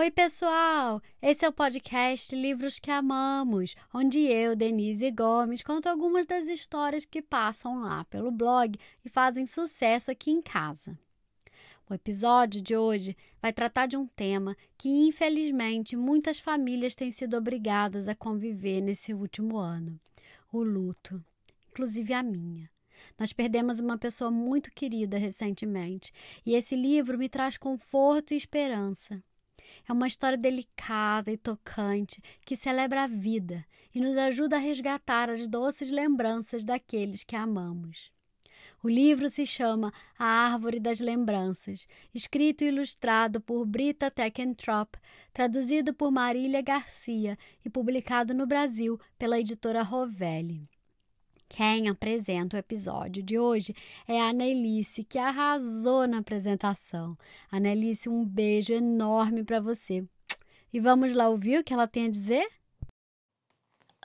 Oi, pessoal! Esse é o podcast Livros que Amamos, onde eu, Denise Gomes, conto algumas das histórias que passam lá pelo blog e fazem sucesso aqui em casa. O episódio de hoje vai tratar de um tema que, infelizmente, muitas famílias têm sido obrigadas a conviver nesse último ano: o luto, inclusive a minha. Nós perdemos uma pessoa muito querida recentemente e esse livro me traz conforto e esperança. É uma história delicada e tocante que celebra a vida e nos ajuda a resgatar as doces lembranças daqueles que amamos. O livro se chama A Árvore das Lembranças, escrito e ilustrado por Brita Teckentrop, traduzido por Marília Garcia e publicado no Brasil pela editora Rovelli. Quem apresenta o episódio de hoje é a Anelice, que arrasou na apresentação. Anelice, um beijo enorme para você. E vamos lá ouvir o que ela tem a dizer?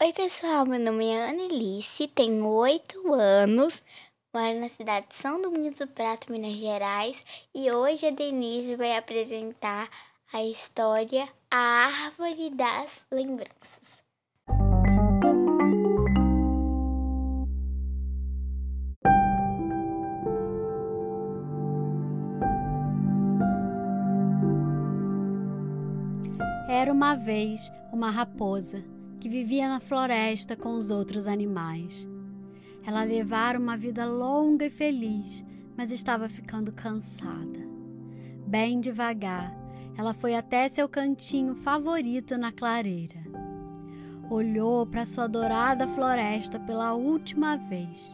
Oi, pessoal, meu nome é Anelice, tenho oito anos, moro na cidade de São Domingos do Prato, Minas Gerais, e hoje a Denise vai apresentar a história A Árvore das Lembranças. Era uma vez uma raposa que vivia na floresta com os outros animais. Ela levara uma vida longa e feliz, mas estava ficando cansada. Bem devagar, ela foi até seu cantinho favorito na clareira. Olhou para sua dourada floresta pela última vez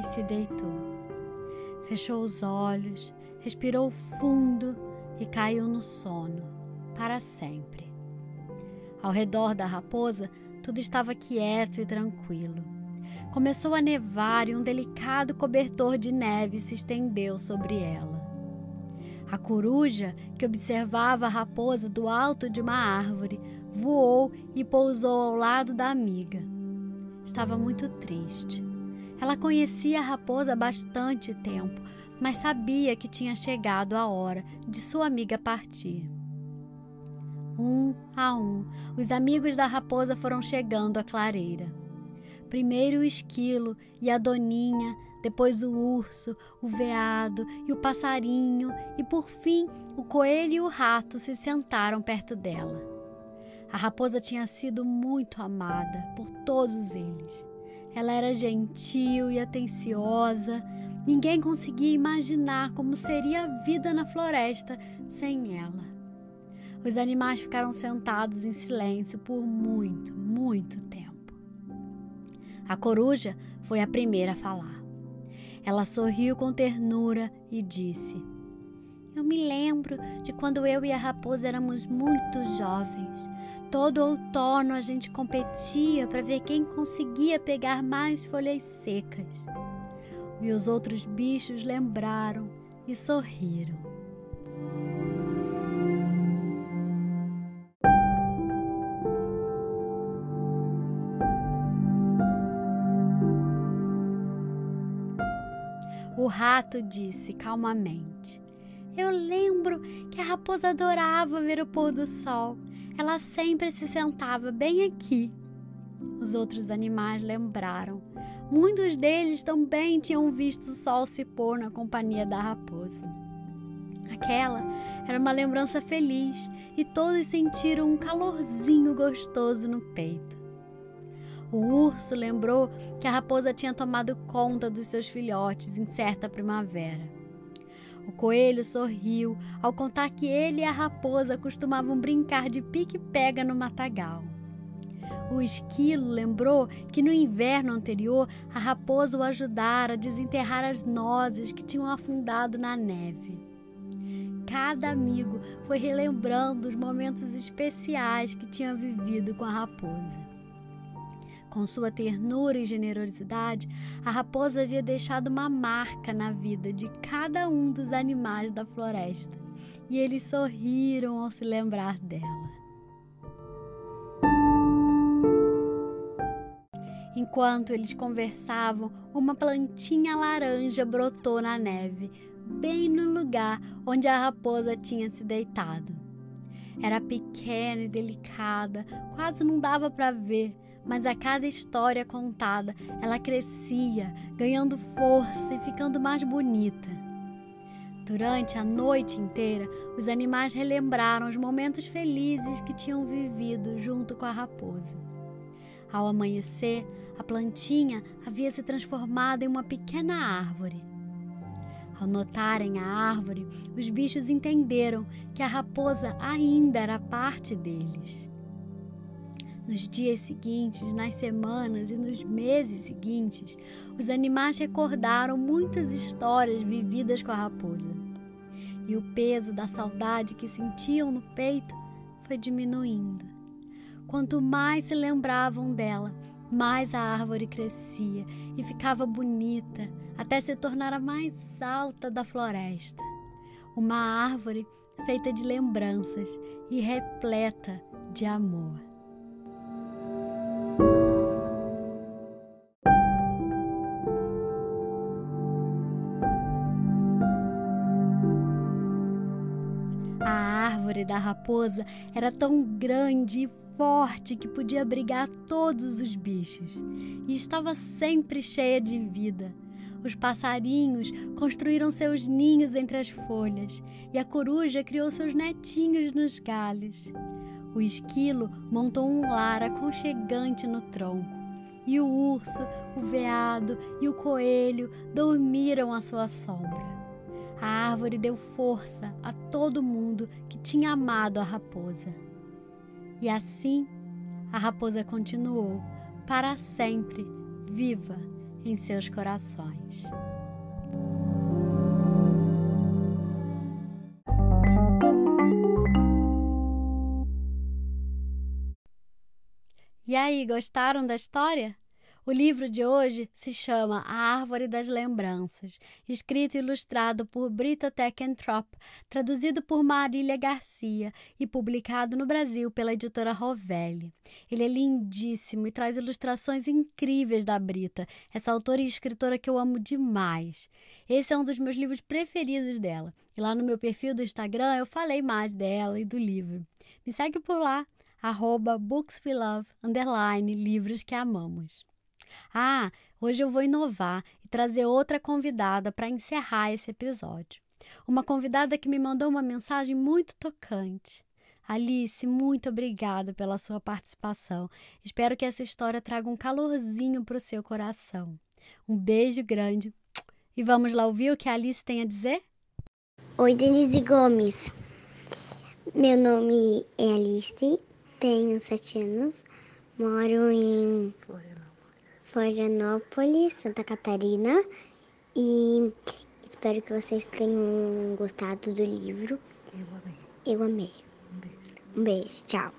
e se deitou. Fechou os olhos, respirou fundo e caiu no sono para sempre. Ao redor da raposa, tudo estava quieto e tranquilo. Começou a nevar e um delicado cobertor de neve se estendeu sobre ela. A coruja, que observava a raposa do alto de uma árvore, voou e pousou ao lado da amiga. Estava muito triste. Ela conhecia a raposa há bastante tempo, mas sabia que tinha chegado a hora de sua amiga partir. Um a um, os amigos da raposa foram chegando à clareira. Primeiro o esquilo e a doninha, depois o urso, o veado e o passarinho, e por fim o coelho e o rato se sentaram perto dela. A raposa tinha sido muito amada por todos eles. Ela era gentil e atenciosa. Ninguém conseguia imaginar como seria a vida na floresta sem ela. Os animais ficaram sentados em silêncio por muito, muito tempo. A coruja foi a primeira a falar. Ela sorriu com ternura e disse: Eu me lembro de quando eu e a raposa éramos muito jovens. Todo outono a gente competia para ver quem conseguia pegar mais folhas secas. E os outros bichos lembraram e sorriram. O rato disse calmamente: Eu lembro que a raposa adorava ver o pôr do sol. Ela sempre se sentava bem aqui. Os outros animais lembraram. Muitos deles também tinham visto o sol se pôr na companhia da raposa. Aquela era uma lembrança feliz e todos sentiram um calorzinho gostoso no peito. O urso lembrou que a raposa tinha tomado conta dos seus filhotes em certa primavera. O coelho sorriu ao contar que ele e a raposa costumavam brincar de pique-pega no matagal. O esquilo lembrou que no inverno anterior a raposa o ajudara a desenterrar as nozes que tinham afundado na neve. Cada amigo foi relembrando os momentos especiais que tinha vivido com a raposa. Com sua ternura e generosidade, a raposa havia deixado uma marca na vida de cada um dos animais da floresta, e eles sorriram ao se lembrar dela. Enquanto eles conversavam, uma plantinha laranja brotou na neve, bem no lugar onde a raposa tinha se deitado. Era pequena e delicada, quase não dava para ver, mas a cada história contada, ela crescia, ganhando força e ficando mais bonita. Durante a noite inteira, os animais relembraram os momentos felizes que tinham vivido junto com a raposa. Ao amanhecer, a plantinha havia se transformado em uma pequena árvore. Ao notarem a árvore, os bichos entenderam que a raposa ainda era parte deles. Nos dias seguintes, nas semanas e nos meses seguintes, os animais recordaram muitas histórias vividas com a raposa. E o peso da saudade que sentiam no peito foi diminuindo. Quanto mais se lembravam dela, mais a árvore crescia e ficava bonita, até se tornar a mais alta da floresta. Uma árvore feita de lembranças e repleta de amor. Da raposa era tão grande e forte que podia abrigar todos os bichos e estava sempre cheia de vida. Os passarinhos construíram seus ninhos entre as folhas e a coruja criou seus netinhos nos galhos. O esquilo montou um lar aconchegante no tronco e o urso, o veado e o coelho dormiram à sua sombra. A árvore deu força a todo mundo que tinha amado a raposa. E assim a raposa continuou para sempre viva em seus corações. E aí, gostaram da história? O livro de hoje se chama A Árvore das Lembranças, escrito e ilustrado por Brita Teckentrop, traduzido por Marília Garcia e publicado no Brasil pela editora Rovelli. Ele é lindíssimo e traz ilustrações incríveis da Brita, essa autora e escritora que eu amo demais. Esse é um dos meus livros preferidos dela. E lá no meu perfil do Instagram eu falei mais dela e do livro. Me segue por lá, arroba underline, livros que amamos. Ah, hoje eu vou inovar e trazer outra convidada para encerrar esse episódio. Uma convidada que me mandou uma mensagem muito tocante. Alice, muito obrigada pela sua participação. Espero que essa história traga um calorzinho para o seu coração. Um beijo grande e vamos lá ouvir o que a Alice tem a dizer? Oi, Denise Gomes. Meu nome é Alice, tenho sete anos, moro em Florianópolis, Santa Catarina. E espero que vocês tenham gostado do livro. Eu amei. Eu amei. Um beijo. Um beijo, tchau.